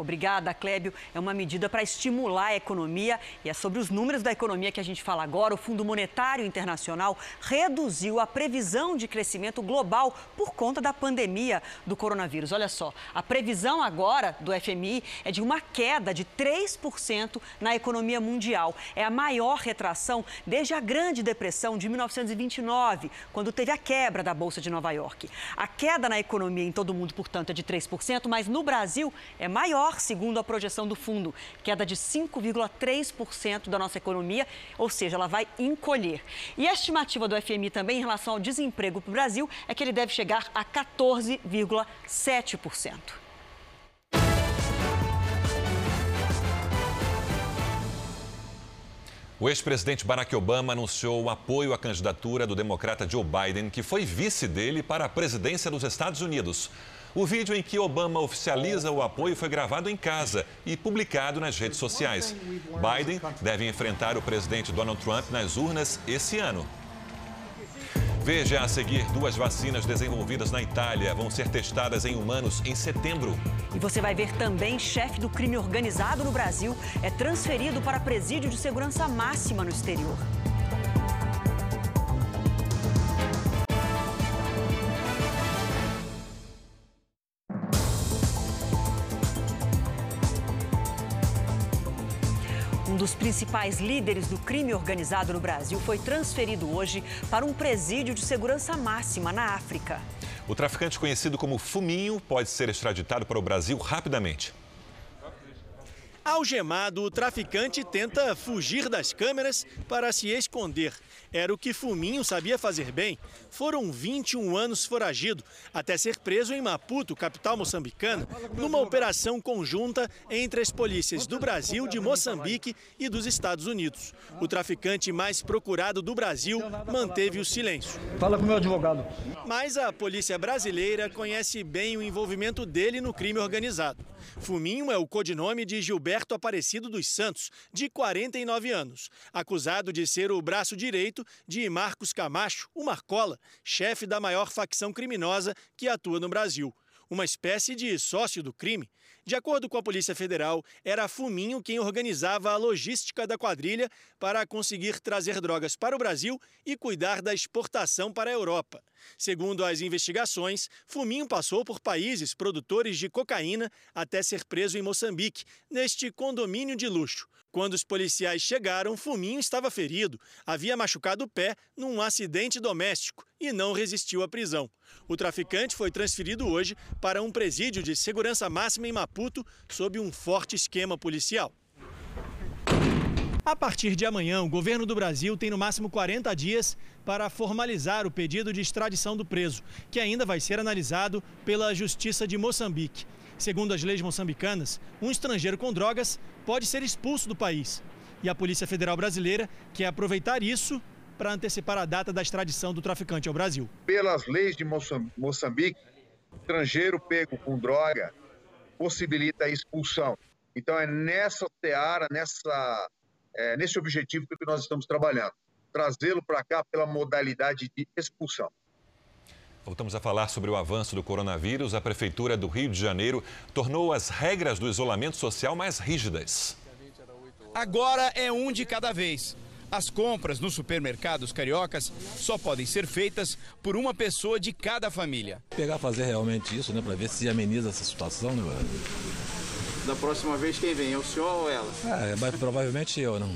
Obrigada, Clébio. É uma medida para estimular a economia e é sobre os números da economia que a gente fala agora. O Fundo Monetário Internacional reduziu a previsão de crescimento global por conta da pandemia do coronavírus. Olha só, a previsão agora do FMI é de uma queda de 3% na economia mundial. É a maior retração desde a Grande Depressão de 1929, quando teve a quebra da Bolsa de Nova York. A queda na economia em todo o mundo, portanto, é de 3%, mas no Brasil é maior segundo a projeção do fundo, queda de 5,3% da nossa economia, ou seja, ela vai encolher. E a estimativa do FMI também em relação ao desemprego para o Brasil é que ele deve chegar a 14,7%. O ex-presidente Barack Obama anunciou o apoio à candidatura do democrata Joe Biden, que foi vice dele para a presidência dos Estados Unidos. O vídeo em que Obama oficializa o apoio foi gravado em casa e publicado nas redes sociais. Biden deve enfrentar o presidente Donald Trump nas urnas esse ano. Veja a seguir: duas vacinas desenvolvidas na Itália vão ser testadas em humanos em setembro. E você vai ver também chefe do crime organizado no Brasil é transferido para presídio de segurança máxima no exterior. Principais líderes do crime organizado no Brasil foi transferido hoje para um presídio de segurança máxima na África. O traficante conhecido como Fuminho pode ser extraditado para o Brasil rapidamente. Algemado, o traficante tenta fugir das câmeras para se esconder. Era o que Fuminho sabia fazer bem. Foram 21 anos foragido, até ser preso em Maputo, capital moçambicana, numa operação conjunta entre as polícias do Brasil, de Moçambique e dos Estados Unidos. O traficante mais procurado do Brasil manteve o silêncio. Fala com o meu advogado. Mas a polícia brasileira conhece bem o envolvimento dele no crime organizado. Fuminho é o codinome de Gilberto Aparecido dos Santos, de 49 anos, acusado de ser o braço direito de Marcos Camacho, o Marcola, chefe da maior facção criminosa que atua no Brasil. Uma espécie de sócio do crime. De acordo com a Polícia Federal, era Fuminho quem organizava a logística da quadrilha para conseguir trazer drogas para o Brasil e cuidar da exportação para a Europa. Segundo as investigações, Fuminho passou por países produtores de cocaína até ser preso em Moçambique, neste condomínio de luxo. Quando os policiais chegaram, Fuminho estava ferido, havia machucado o pé num acidente doméstico e não resistiu à prisão. O traficante foi transferido hoje para um presídio de segurança máxima em Maputo, sob um forte esquema policial. A partir de amanhã, o governo do Brasil tem no máximo 40 dias para formalizar o pedido de extradição do preso, que ainda vai ser analisado pela Justiça de Moçambique. Segundo as leis moçambicanas, um estrangeiro com drogas pode ser expulso do país. E a Polícia Federal Brasileira quer aproveitar isso para antecipar a data da extradição do traficante ao Brasil. Pelas leis de Moçambique, estrangeiro pego com droga possibilita a expulsão. Então é nessa seara, nessa, é, nesse objetivo que nós estamos trabalhando. Trazê-lo para cá pela modalidade de expulsão. Voltamos a falar sobre o avanço do coronavírus. A Prefeitura do Rio de Janeiro tornou as regras do isolamento social mais rígidas. Agora é um de cada vez. As compras nos supermercados cariocas só podem ser feitas por uma pessoa de cada família. Pegar fazer realmente isso, né, para ver se ameniza essa situação, né? Da próxima vez quem vem, é o senhor ou ela? É, mas provavelmente eu, não.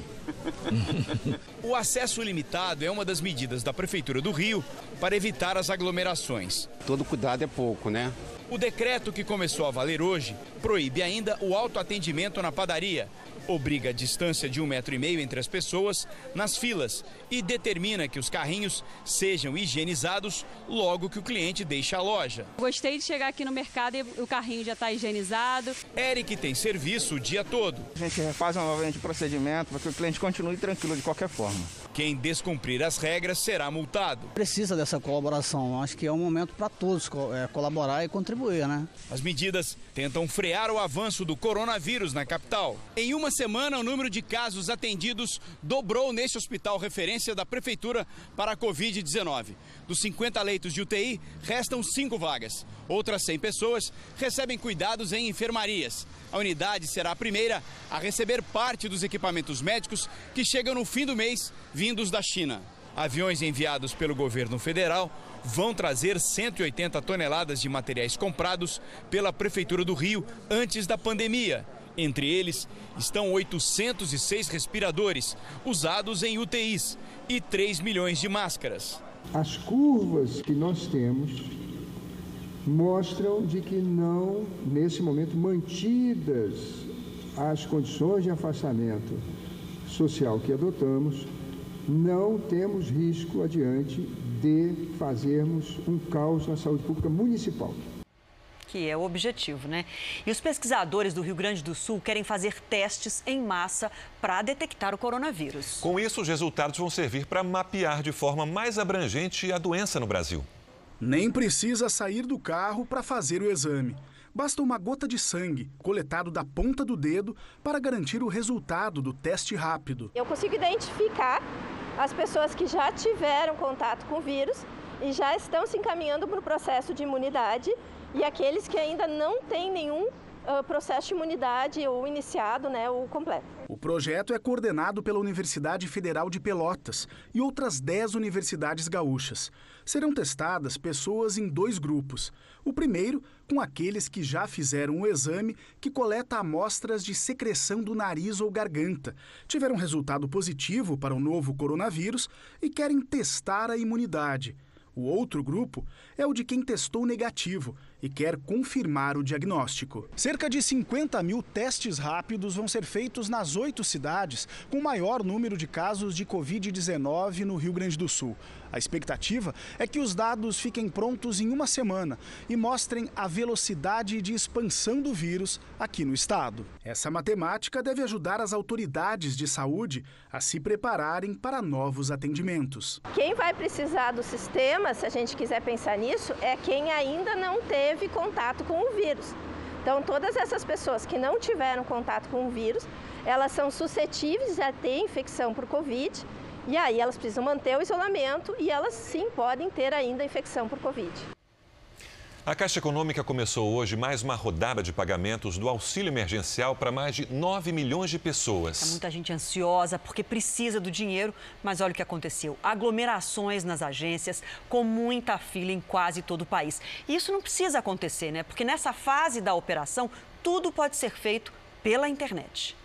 o acesso limitado é uma das medidas da Prefeitura do Rio para evitar as aglomerações. Todo cuidado é pouco, né? O decreto que começou a valer hoje proíbe ainda o autoatendimento na padaria, obriga a distância de um metro e meio entre as pessoas nas filas e determina que os carrinhos sejam higienizados logo que o cliente deixa a loja. Gostei de chegar aqui no mercado e o carrinho já está higienizado. Eric tem serviço o dia todo. A gente faz novamente o procedimento para que o cliente continue tranquilo de qualquer forma. Quem descumprir as regras será multado. Precisa dessa colaboração. Acho que é um momento para todos é, colaborar e contribuir, né? As medidas tentam frear o avanço do coronavírus na capital. Em uma semana, o número de casos atendidos dobrou neste hospital referência da prefeitura para a Covid-19. Dos 50 leitos de UTI, restam cinco vagas. Outras 100 pessoas recebem cuidados em enfermarias. A unidade será a primeira a receber parte dos equipamentos médicos que chegam no fim do mês, vindos da China. Aviões enviados pelo governo federal vão trazer 180 toneladas de materiais comprados pela Prefeitura do Rio antes da pandemia. Entre eles estão 806 respiradores usados em UTIs e 3 milhões de máscaras. As curvas que nós temos mostram de que não, nesse momento, mantidas as condições de afastamento social que adotamos, não temos risco adiante de fazermos um caos na saúde pública municipal que é o objetivo, né? E os pesquisadores do Rio Grande do Sul querem fazer testes em massa para detectar o coronavírus. Com isso, os resultados vão servir para mapear de forma mais abrangente a doença no Brasil. Nem precisa sair do carro para fazer o exame. Basta uma gota de sangue coletado da ponta do dedo para garantir o resultado do teste rápido. Eu consigo identificar as pessoas que já tiveram contato com o vírus e já estão se encaminhando para o processo de imunidade e aqueles que ainda não têm nenhum uh, processo de imunidade ou iniciado, né, o completo. O projeto é coordenado pela Universidade Federal de Pelotas e outras 10 universidades gaúchas. Serão testadas pessoas em dois grupos. O primeiro, com aqueles que já fizeram o exame que coleta amostras de secreção do nariz ou garganta, tiveram resultado positivo para o novo coronavírus e querem testar a imunidade. O outro grupo é o de quem testou negativo e quer confirmar o diagnóstico. Cerca de 50 mil testes rápidos vão ser feitos nas oito cidades com maior número de casos de Covid-19 no Rio Grande do Sul. A expectativa é que os dados fiquem prontos em uma semana e mostrem a velocidade de expansão do vírus aqui no estado. Essa matemática deve ajudar as autoridades de saúde a se prepararem para novos atendimentos. Quem vai precisar do sistema, se a gente quiser pensar nisso, é quem ainda não teve contato com o vírus. Então, todas essas pessoas que não tiveram contato com o vírus, elas são suscetíveis a ter infecção por Covid e aí elas precisam manter o isolamento e elas sim podem ter ainda infecção por Covid. A Caixa Econômica começou hoje mais uma rodada de pagamentos do auxílio emergencial para mais de 9 milhões de pessoas. Há muita gente ansiosa porque precisa do dinheiro, mas olha o que aconteceu: aglomerações nas agências, com muita fila em quase todo o país. E isso não precisa acontecer, né? Porque nessa fase da operação, tudo pode ser feito pela internet.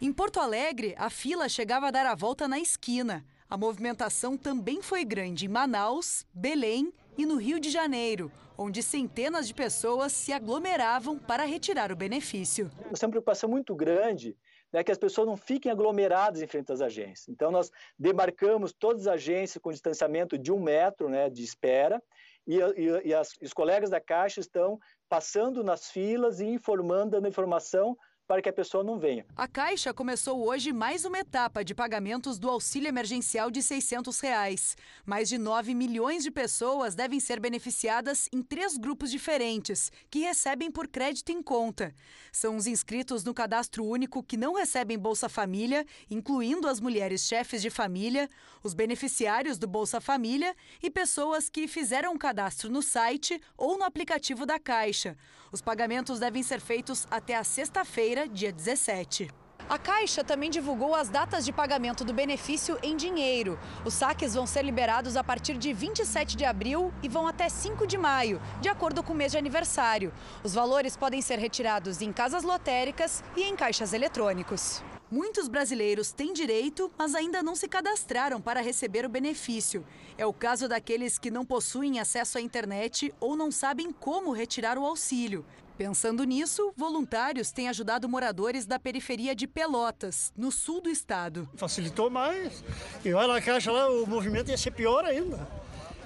Em Porto Alegre, a fila chegava a dar a volta na esquina. A movimentação também foi grande em Manaus, Belém e no Rio de Janeiro, onde centenas de pessoas se aglomeravam para retirar o benefício. Nós temos uma preocupação muito grande né, que as pessoas não fiquem aglomeradas em frente às agências. Então, nós demarcamos todas as agências com distanciamento de um metro né, de espera e, e, e as, os colegas da Caixa estão passando nas filas e informando, dando informação para que a pessoa não venha. A Caixa começou hoje mais uma etapa de pagamentos do auxílio emergencial de 600 reais. Mais de 9 milhões de pessoas devem ser beneficiadas em três grupos diferentes, que recebem por crédito em conta. São os inscritos no cadastro único que não recebem Bolsa Família, incluindo as mulheres chefes de família, os beneficiários do Bolsa Família e pessoas que fizeram um cadastro no site ou no aplicativo da Caixa. Os pagamentos devem ser feitos até a sexta-feira, dia 17. A Caixa também divulgou as datas de pagamento do benefício em dinheiro. Os saques vão ser liberados a partir de 27 de abril e vão até 5 de maio, de acordo com o mês de aniversário. Os valores podem ser retirados em casas lotéricas e em caixas eletrônicos. Muitos brasileiros têm direito, mas ainda não se cadastraram para receber o benefício. É o caso daqueles que não possuem acesso à internet ou não sabem como retirar o auxílio. Pensando nisso, voluntários têm ajudado moradores da periferia de Pelotas, no sul do estado. Facilitou mais. E vai na caixa lá, o movimento ia ser pior ainda.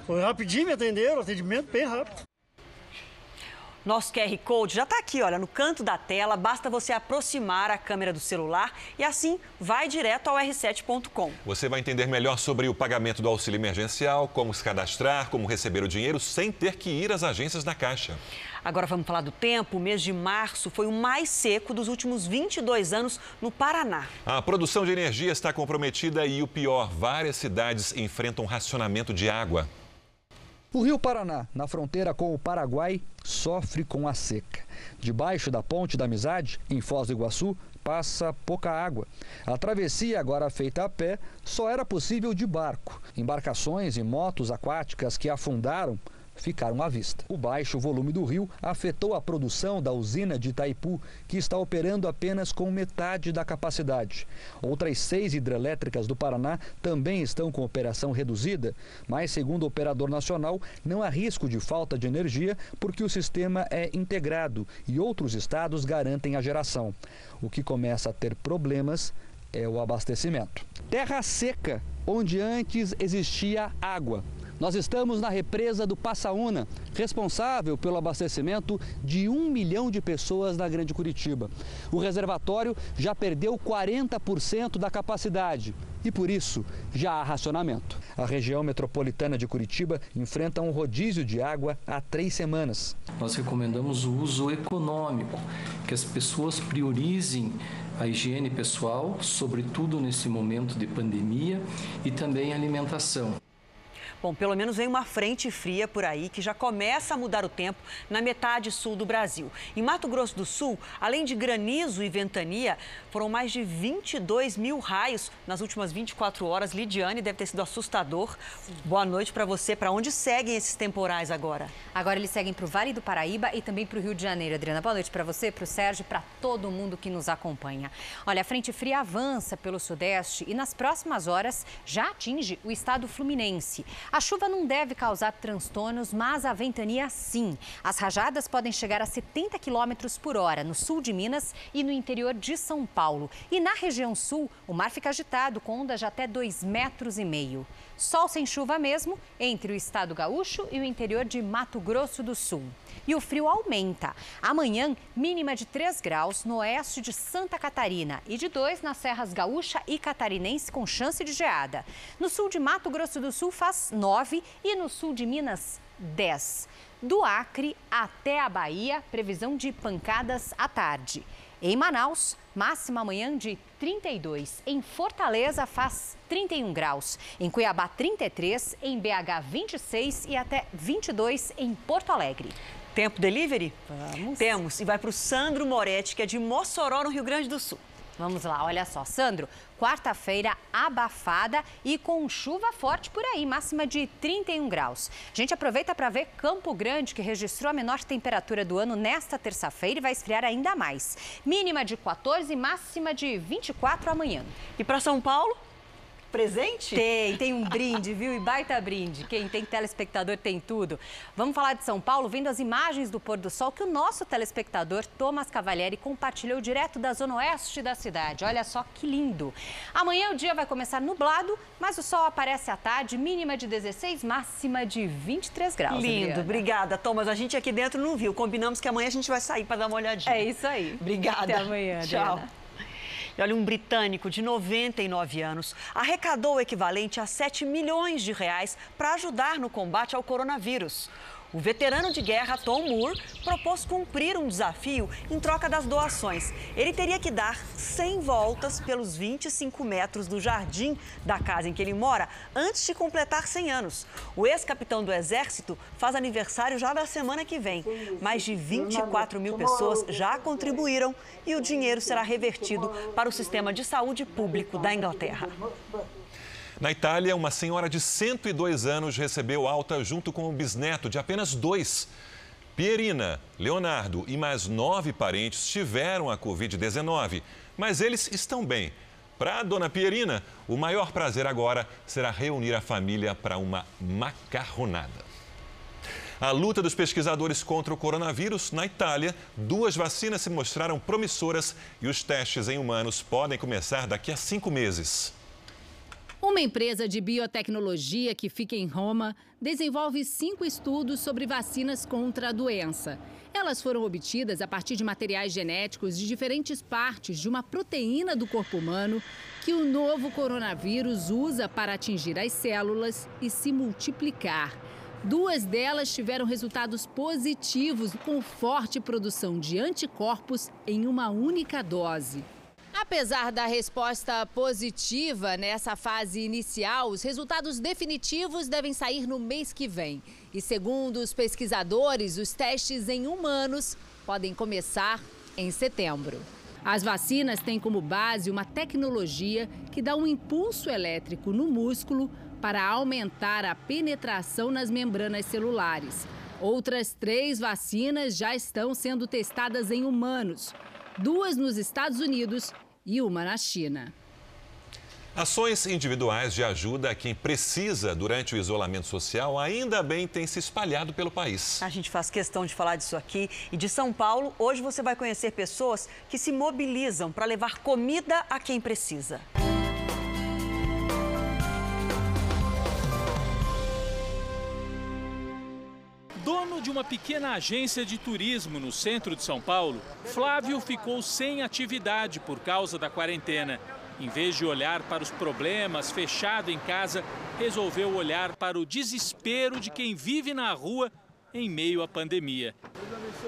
Foi rapidinho, me atenderam, atendimento bem rápido. Nosso QR Code já está aqui, olha, no canto da tela. Basta você aproximar a câmera do celular e assim vai direto ao r7.com. Você vai entender melhor sobre o pagamento do auxílio emergencial, como se cadastrar, como receber o dinheiro sem ter que ir às agências da Caixa. Agora vamos falar do tempo. O mês de março foi o mais seco dos últimos 22 anos no Paraná. A produção de energia está comprometida e o pior, várias cidades enfrentam racionamento de água. O Rio Paraná, na fronteira com o Paraguai, sofre com a seca. Debaixo da Ponte da Amizade, em Foz do Iguaçu, passa pouca água. A travessia, agora feita a pé, só era possível de barco. Embarcações e motos aquáticas que afundaram ficaram à vista. O baixo volume do rio afetou a produção da usina de Itaipu, que está operando apenas com metade da capacidade. Outras seis hidrelétricas do Paraná também estão com operação reduzida, mas, segundo o operador nacional, não há risco de falta de energia porque o sistema é integrado e outros estados garantem a geração. O que começa a ter problemas é o abastecimento. Terra seca, onde antes existia água. Nós estamos na represa do Passaúna, responsável pelo abastecimento de um milhão de pessoas na Grande Curitiba. O reservatório já perdeu 40% da capacidade e por isso já há racionamento. A região metropolitana de Curitiba enfrenta um rodízio de água há três semanas. Nós recomendamos o uso econômico, que as pessoas priorizem a higiene pessoal, sobretudo nesse momento de pandemia, e também a alimentação. Bom, pelo menos vem uma frente fria por aí que já começa a mudar o tempo na metade sul do Brasil. Em Mato Grosso do Sul, além de granizo e ventania, foram mais de 22 mil raios nas últimas 24 horas. Lidiane, deve ter sido assustador. Boa noite para você. Para onde seguem esses temporais agora? Agora eles seguem para o Vale do Paraíba e também para o Rio de Janeiro. Adriana, boa noite para você, para o Sérgio, para todo mundo que nos acompanha. Olha, a frente fria avança pelo sudeste e nas próximas horas já atinge o estado fluminense. A chuva não deve causar transtornos, mas a ventania sim. As rajadas podem chegar a 70 km por hora no sul de Minas e no interior de São Paulo. E na região sul, o mar fica agitado com ondas de até 2,5 metros. e meio. Sol sem chuva mesmo entre o estado gaúcho e o interior de Mato Grosso do Sul. E o frio aumenta. Amanhã, mínima de 3 graus no oeste de Santa Catarina e de 2 nas serras gaúcha e catarinense com chance de geada. No sul de Mato Grosso do Sul faz 9 e no sul de Minas 10. Do Acre até a Bahia, previsão de pancadas à tarde. Em Manaus, máxima amanhã de 32. Em Fortaleza, faz 31 graus. Em Cuiabá, 33. Em BH, 26 e até 22 em Porto Alegre. Tempo delivery? Vamos. Temos. E vai para o Sandro Moretti, que é de Mossoró, no Rio Grande do Sul. Vamos lá, olha só, Sandro, quarta-feira abafada e com chuva forte por aí, máxima de 31 graus. A gente aproveita para ver Campo Grande, que registrou a menor temperatura do ano nesta terça-feira e vai esfriar ainda mais. Mínima de 14 e máxima de 24 amanhã. E para São Paulo? Presente? Tem, tem um brinde, viu? E baita brinde. Quem tem telespectador tem tudo. Vamos falar de São Paulo, vendo as imagens do pôr do sol que o nosso telespectador Thomas Cavalieri compartilhou direto da zona oeste da cidade. Olha só que lindo. Amanhã o dia vai começar nublado, mas o sol aparece à tarde, mínima de 16, máxima de 23 graus. Lindo, Adriana. obrigada, Thomas. A gente aqui dentro não viu. Combinamos que amanhã a gente vai sair para dar uma olhadinha. É isso aí. Obrigada. Até amanhã, Adriana. E olha, um britânico de 99 anos arrecadou o equivalente a 7 milhões de reais para ajudar no combate ao coronavírus. O veterano de guerra Tom Moore propôs cumprir um desafio em troca das doações. Ele teria que dar 100 voltas pelos 25 metros do jardim da casa em que ele mora antes de completar 100 anos. O ex-capitão do Exército faz aniversário já na semana que vem. Mais de 24 mil pessoas já contribuíram e o dinheiro será revertido para o sistema de saúde público da Inglaterra. Na Itália, uma senhora de 102 anos recebeu alta junto com um bisneto de apenas dois. Pierina, Leonardo e mais nove parentes tiveram a Covid-19, mas eles estão bem. Para a dona Pierina, o maior prazer agora será reunir a família para uma macarronada. A luta dos pesquisadores contra o coronavírus na Itália, duas vacinas se mostraram promissoras e os testes em humanos podem começar daqui a cinco meses. Uma empresa de biotecnologia que fica em Roma desenvolve cinco estudos sobre vacinas contra a doença. Elas foram obtidas a partir de materiais genéticos de diferentes partes de uma proteína do corpo humano que o novo coronavírus usa para atingir as células e se multiplicar. Duas delas tiveram resultados positivos com forte produção de anticorpos em uma única dose. Apesar da resposta positiva nessa fase inicial, os resultados definitivos devem sair no mês que vem. E segundo os pesquisadores, os testes em humanos podem começar em setembro. As vacinas têm como base uma tecnologia que dá um impulso elétrico no músculo para aumentar a penetração nas membranas celulares. Outras três vacinas já estão sendo testadas em humanos, duas nos Estados Unidos e uma na China. Ações individuais de ajuda a quem precisa durante o isolamento social ainda bem têm se espalhado pelo país. A gente faz questão de falar disso aqui. E de São Paulo, hoje você vai conhecer pessoas que se mobilizam para levar comida a quem precisa. Dono de uma pequena agência de turismo no centro de São Paulo, Flávio ficou sem atividade por causa da quarentena. Em vez de olhar para os problemas fechado em casa, resolveu olhar para o desespero de quem vive na rua em meio à pandemia.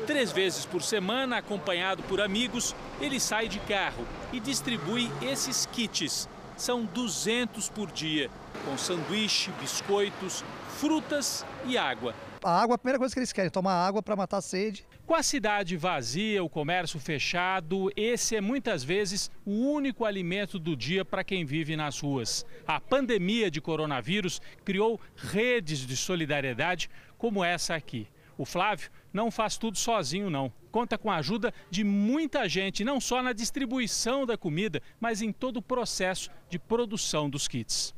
Três vezes por semana, acompanhado por amigos, ele sai de carro e distribui esses kits. São 200 por dia, com sanduíche, biscoitos, frutas e água. A água a primeira coisa que eles querem, tomar água para matar a sede. Com a cidade vazia, o comércio fechado, esse é muitas vezes o único alimento do dia para quem vive nas ruas. A pandemia de coronavírus criou redes de solidariedade como essa aqui. O Flávio não faz tudo sozinho, não. Conta com a ajuda de muita gente, não só na distribuição da comida, mas em todo o processo de produção dos kits.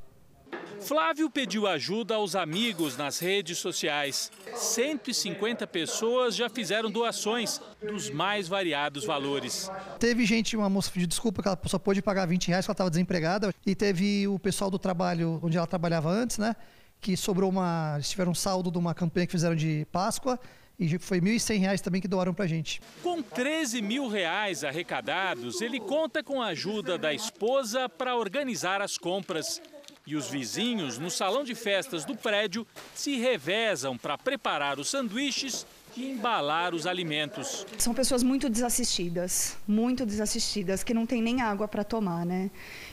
Flávio pediu ajuda aos amigos nas redes sociais. 150 pessoas já fizeram doações dos mais variados valores. Teve gente, uma moça pediu desculpa que ela só pôde pagar 20 reais, porque ela estava desempregada. E teve o pessoal do trabalho onde ela trabalhava antes, né? Que sobrou uma. Eles tiveram um saldo de uma campanha que fizeram de Páscoa. E foi R$ 1.100 também que doaram para gente. Com 13 mil reais arrecadados, ele conta com a ajuda da esposa para organizar as compras. E os vizinhos, no salão de festas do prédio, se revezam para preparar os sanduíches e embalar os alimentos. São pessoas muito desassistidas, muito desassistidas, que não tem nem água para tomar, né?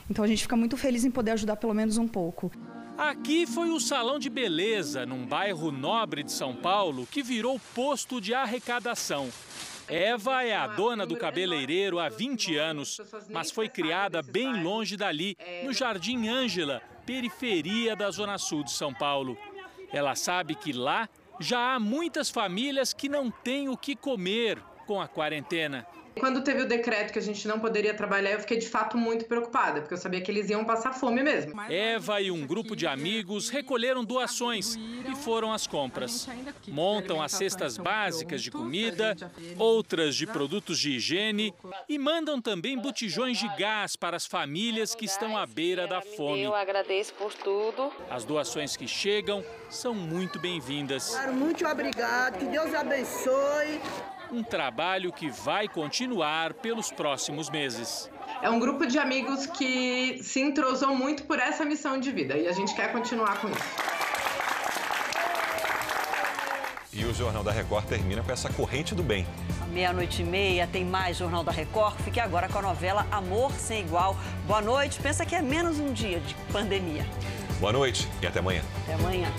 Então a gente fica muito feliz em poder ajudar pelo menos um pouco. Aqui foi o salão de beleza, num bairro nobre de São Paulo, que virou posto de arrecadação. Eva é a dona do cabeleireiro há 20 anos, mas foi criada bem longe dali, no Jardim Ângela, periferia da Zona Sul de São Paulo. Ela sabe que lá já há muitas famílias que não têm o que comer com a quarentena. Quando teve o decreto que a gente não poderia trabalhar, eu fiquei de fato muito preocupada, porque eu sabia que eles iam passar fome mesmo. Eva e um grupo de amigos recolheram doações e foram às compras. Montam as cestas básicas de comida, outras de produtos de higiene e mandam também botijões de gás para as famílias que estão à beira da fome. Eu agradeço por tudo. As doações que chegam são muito bem-vindas. Muito obrigado, que Deus abençoe um trabalho que vai continuar pelos próximos meses. É um grupo de amigos que se entrosou muito por essa missão de vida e a gente quer continuar com isso. E o Jornal da Record termina com essa corrente do bem. Meia-noite e meia tem mais Jornal da Record. Fique agora com a novela Amor Sem Igual. Boa noite. Pensa que é menos um dia de pandemia. Boa noite e até amanhã. Até amanhã.